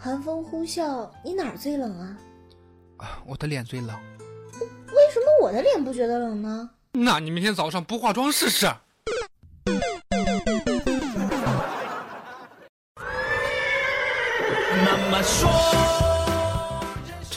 寒风呼啸，你哪儿最冷啊？啊，我的脸最冷。为什么我的脸不觉得冷呢？那你明天早上不化妆试试。妈妈说。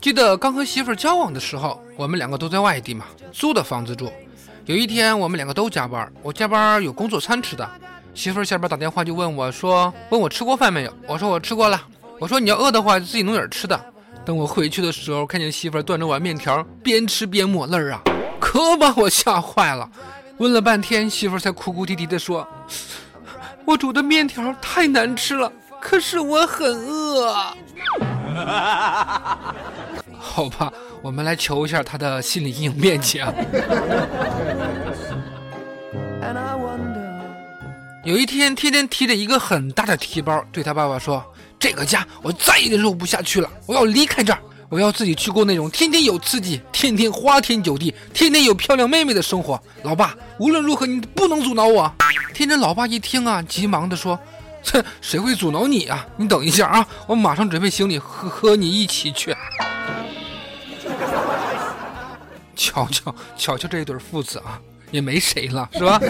记得刚和媳妇儿交往的时候，我们两个都在外地嘛，租的房子住。有一天，我们两个都加班，我加班有工作餐吃的。媳妇儿下班打电话就问我说：“问我吃过饭没有？”我说：“我吃过了。”我说：“你要饿的话，自己弄点吃的。”等我回去的时候，看见媳妇儿端着碗面条，边吃边抹泪儿啊，可把我吓坏了。问了半天，媳妇儿才哭哭啼啼地说：“我煮的面条太难吃了，可是我很饿。” 好吧，我们来求一下他的心理阴影面积啊。有一天，天天提着一个很大的提包，对他爸爸说：“这个家我再也忍受不下去了，我要离开这儿，我要自己去过那种天天有刺激、天天花天酒地、天天有漂亮妹妹的生活。”老爸，无论如何你不能阻挠我。天真老爸一听啊，急忙的说。哼，谁会阻挠你啊？你等一下啊，我马上准备行李和和你一起去。瞧瞧瞧瞧这一对父子啊，也没谁了，是吧？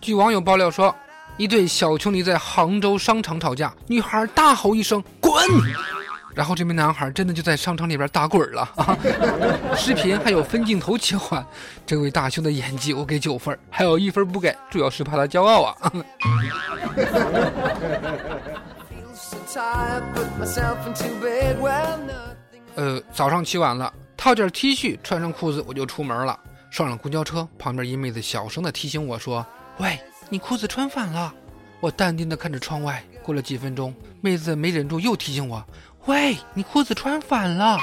据网友爆料说，一对小情侣在杭州商场吵架，女孩大吼一声“滚”。然后这名男孩真的就在商场里边打滚了啊！视频还有分镜头切换，这位大兄的演技我给九分，还有一分不给，主要是怕他骄傲啊。呃，早上起晚了，套件 T 恤，穿上裤子我就出门了。上了公交车，旁边一妹子小声的提醒我说：“喂，你裤子穿反了。”我淡定的看着窗外。过了几分钟，妹子没忍住又提醒我。喂，你裤子穿反了！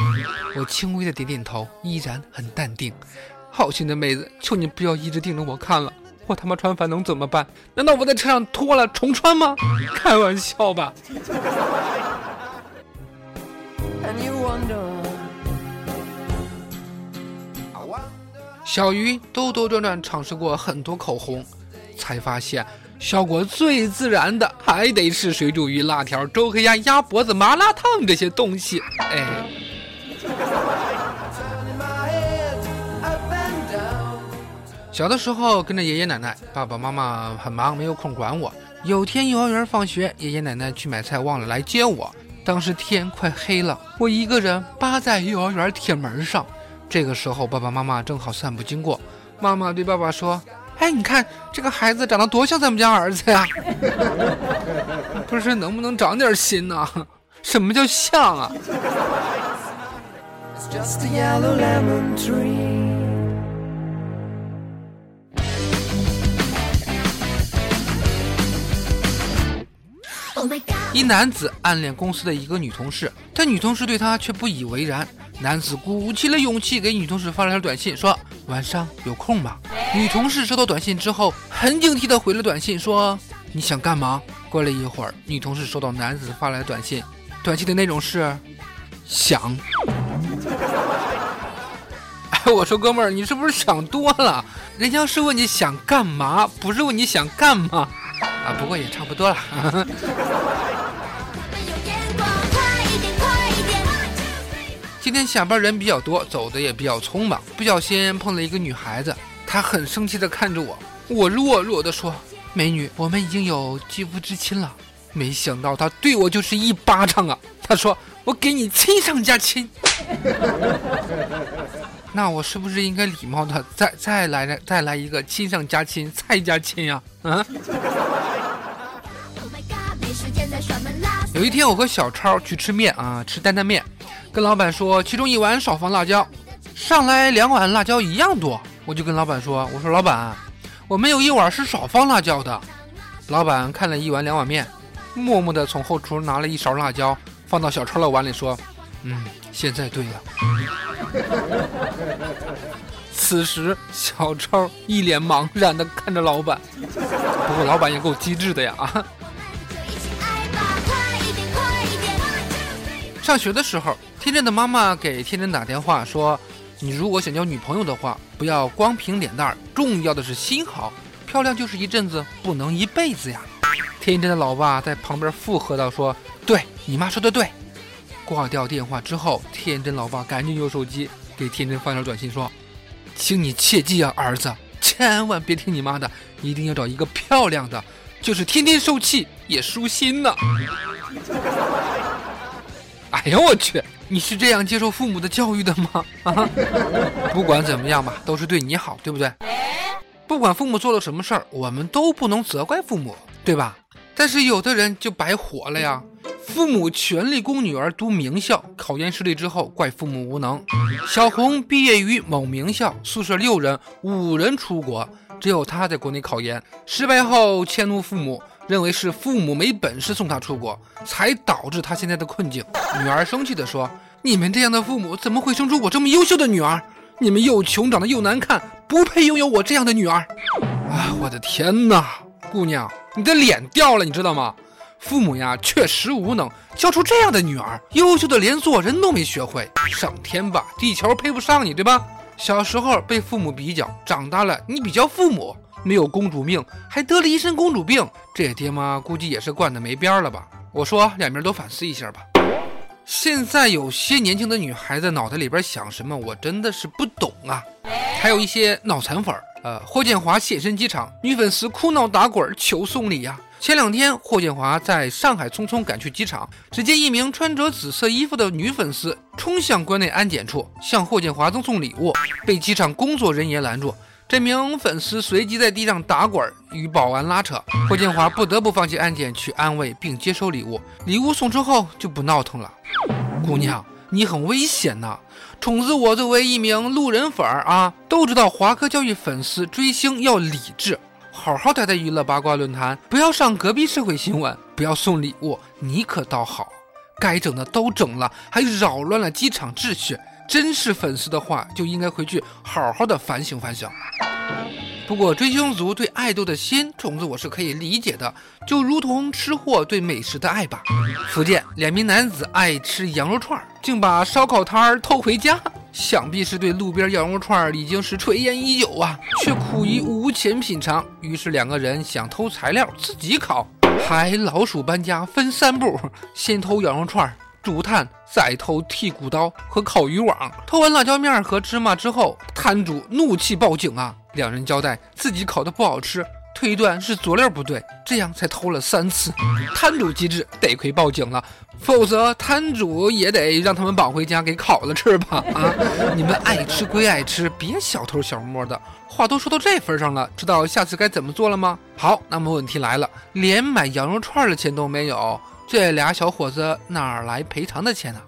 我轻微的点点头，依然很淡定。好心的妹子，求你不要一直盯着我看了，我他妈穿反能怎么办？难道我在车上脱了重穿吗？开玩笑吧。小鱼兜兜转转尝试过很多口红，才发现。效果最自然的还得是水煮鱼、辣条、周黑鸭、鸭脖子、麻辣烫这些东西。哎，小的时候跟着爷爷奶奶，爸爸妈妈很忙，没有空管我。有天幼儿园放学，爷爷奶奶去买菜忘了来接我。当时天快黑了，我一个人扒在幼儿园铁门上。这个时候爸爸妈妈正好散步经过，妈妈对爸爸说。哎，你看这个孩子长得多像咱们家儿子呀！不是，能不能长点心呢？什么叫像啊？一男子暗恋公司的一个女同事，但女同事对他却不以为然。男子鼓起了勇气给女同事发了条短信，说：“晚上有空吗？”女同事收到短信之后，很警惕的回了短信，说：“你想干嘛？”过了一会儿，女同事收到男子发来的短信，短信的内容是：“想。”哎，我说哥们儿，你是不是想多了？人家是问你想干嘛，不是问你想干嘛啊？不过也差不多了。今天下班人比较多，走的也比较匆忙，不小心碰了一个女孩子，他很生气的看着我，我弱弱的说：“美女，我们已经有肌肤之亲了。”没想到他对我就是一巴掌啊！他说：“我给你亲上加亲。” 那我是不是应该礼貌的再再来再来一个亲上加亲，再加亲呀？啊！有一天我和小超去吃面啊，吃担担面，跟老板说其中一碗少放辣椒，上来两碗辣椒一样多，我就跟老板说，我说老板，我们有一碗是少放辣椒的。老板看了一碗两碗面，默默的从后厨拿了一勺辣椒放到小超的碗里，说，嗯，现在对了。此时，小超一脸茫然地看着老板。不过，老板也够机智的呀！啊，上学的时候，天真的妈妈给天真打电话说：“你如果想交女朋友的话，不要光凭脸蛋，重要的是心好。漂亮就是一阵子，不能一辈子呀。”天真的老爸在旁边附和道：“说对你妈说的对。”挂掉电话之后，天真老爸赶紧用手机给天真发条短信说：“请你切记啊，儿子，千万别听你妈的，一定要找一个漂亮的，就是天天受气也舒心呢。”哎呀，我去！你是这样接受父母的教育的吗？啊，不管怎么样吧，都是对你好，对不对？不管父母做了什么事儿，我们都不能责怪父母，对吧？但是有的人就白活了呀。父母全力供女儿读名校，考研失利之后怪父母无能。小红毕业于某名校，宿舍六人，五人出国，只有她在国内考研，失败后迁怒父母，认为是父母没本事送她出国，才导致她现在的困境。女儿生气地说：“你们这样的父母怎么会生出我这么优秀的女儿？你们又穷，长得又难看，不配拥有我这样的女儿。”啊，我的天哪，姑娘，你的脸掉了，你知道吗？父母呀，确实无能，教出这样的女儿，优秀的连做人都没学会。上天吧，地球配不上你，对吧？小时候被父母比较，长大了你比较父母，没有公主命，还得了一身公主病，这爹妈估计也是惯的没边儿了吧？我说两边都反思一下吧。现在有些年轻的女孩子脑袋里边想什么，我真的是不懂啊。还有一些脑残粉儿，呃，霍建华现身机场，女粉丝哭闹打滚求送礼呀。前两天，霍建华在上海匆匆赶去机场，只见一名穿着紫色衣服的女粉丝冲向关内安检处，向霍建华赠送礼物，被机场工作人员拦住。这名粉丝随即在地上打滚，与保安拉扯。霍建华不得不放弃安检去安慰并接收礼物。礼物送出后就不闹腾了。姑娘，你很危险呐！虫子，我作为一名路人粉儿啊，都知道华科教育粉丝追星要理智。好好待在娱乐八卦论坛，不要上隔壁社会新闻，不要送礼物，你可倒好，该整的都整了，还扰乱了机场秩序。真是粉丝的话，就应该回去好好的反省反省。不过追星族对爱豆的心，虫子我是可以理解的，就如同吃货对美食的爱吧。福建两名男子爱吃羊肉串，竟把烧烤摊儿偷回家。想必是对路边羊肉串已经是垂涎已久啊，却苦于无钱品尝。于是两个人想偷材料自己烤，还老鼠搬家分三步：先偷羊肉串、竹炭，再偷剔骨刀和烤鱼网。偷完辣椒面和芝麻之后，摊主怒气报警啊！两人交代自己烤的不好吃。推断是佐料不对，这样才偷了三次。摊主机智，得亏报警了，否则摊主也得让他们绑回家给烤了吃吧。啊，你们爱吃归爱吃，别小偷小摸的。话都说到这份上了，知道下次该怎么做了吗？好，那么问题来了，连买羊肉串的钱都没有，这俩小伙子哪来赔偿的钱呢？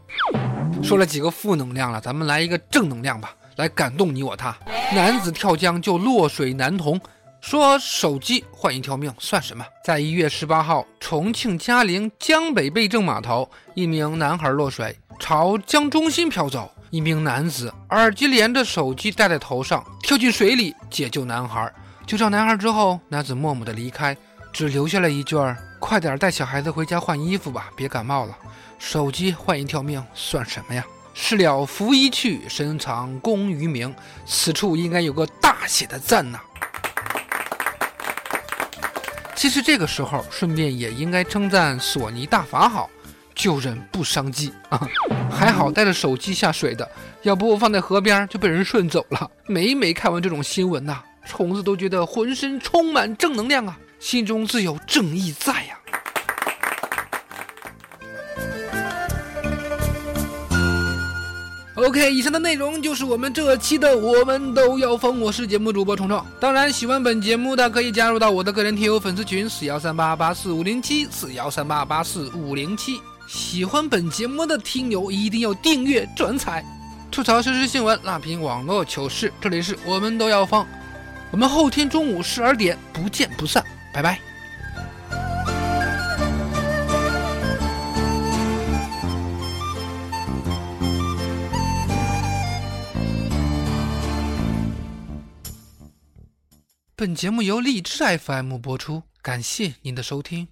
说了几个负能量了，咱们来一个正能量吧，来感动你我他。男子跳江救落水男童。说手机换一条命算什么？在一月十八号，重庆嘉陵江北贝正码头，一名男孩落水，朝江中心飘走。一名男子耳机连着手机戴在头上，跳进水里解救男孩。救上男孩之后，男子默默的离开，只留下了一句儿：“快点带小孩子回家换衣服吧，别感冒了。”手机换一条命算什么呀？事了拂衣去，深藏功与名。此处应该有个大写的赞呐！其实这个时候，顺便也应该称赞索尼大法好，救人不伤机啊！还好带着手机下水的，要不放在河边就被人顺走了。每每看完这种新闻呐，虫子都觉得浑身充满正能量啊，心中自有正义在呀。OK，以上的内容就是我们这期的《我们都要疯》，我是节目主播虫虫。当然，喜欢本节目的可以加入到我的个人听友粉丝群四幺三八八四五零七四幺三八八四五零七。喜欢本节目的听友一定要订阅转采，吐槽实时新闻，辣评网络糗事。这里是我们都要疯，我们后天中午十二点不见不散，拜拜。本节目由荔枝 FM 播出，感谢您的收听。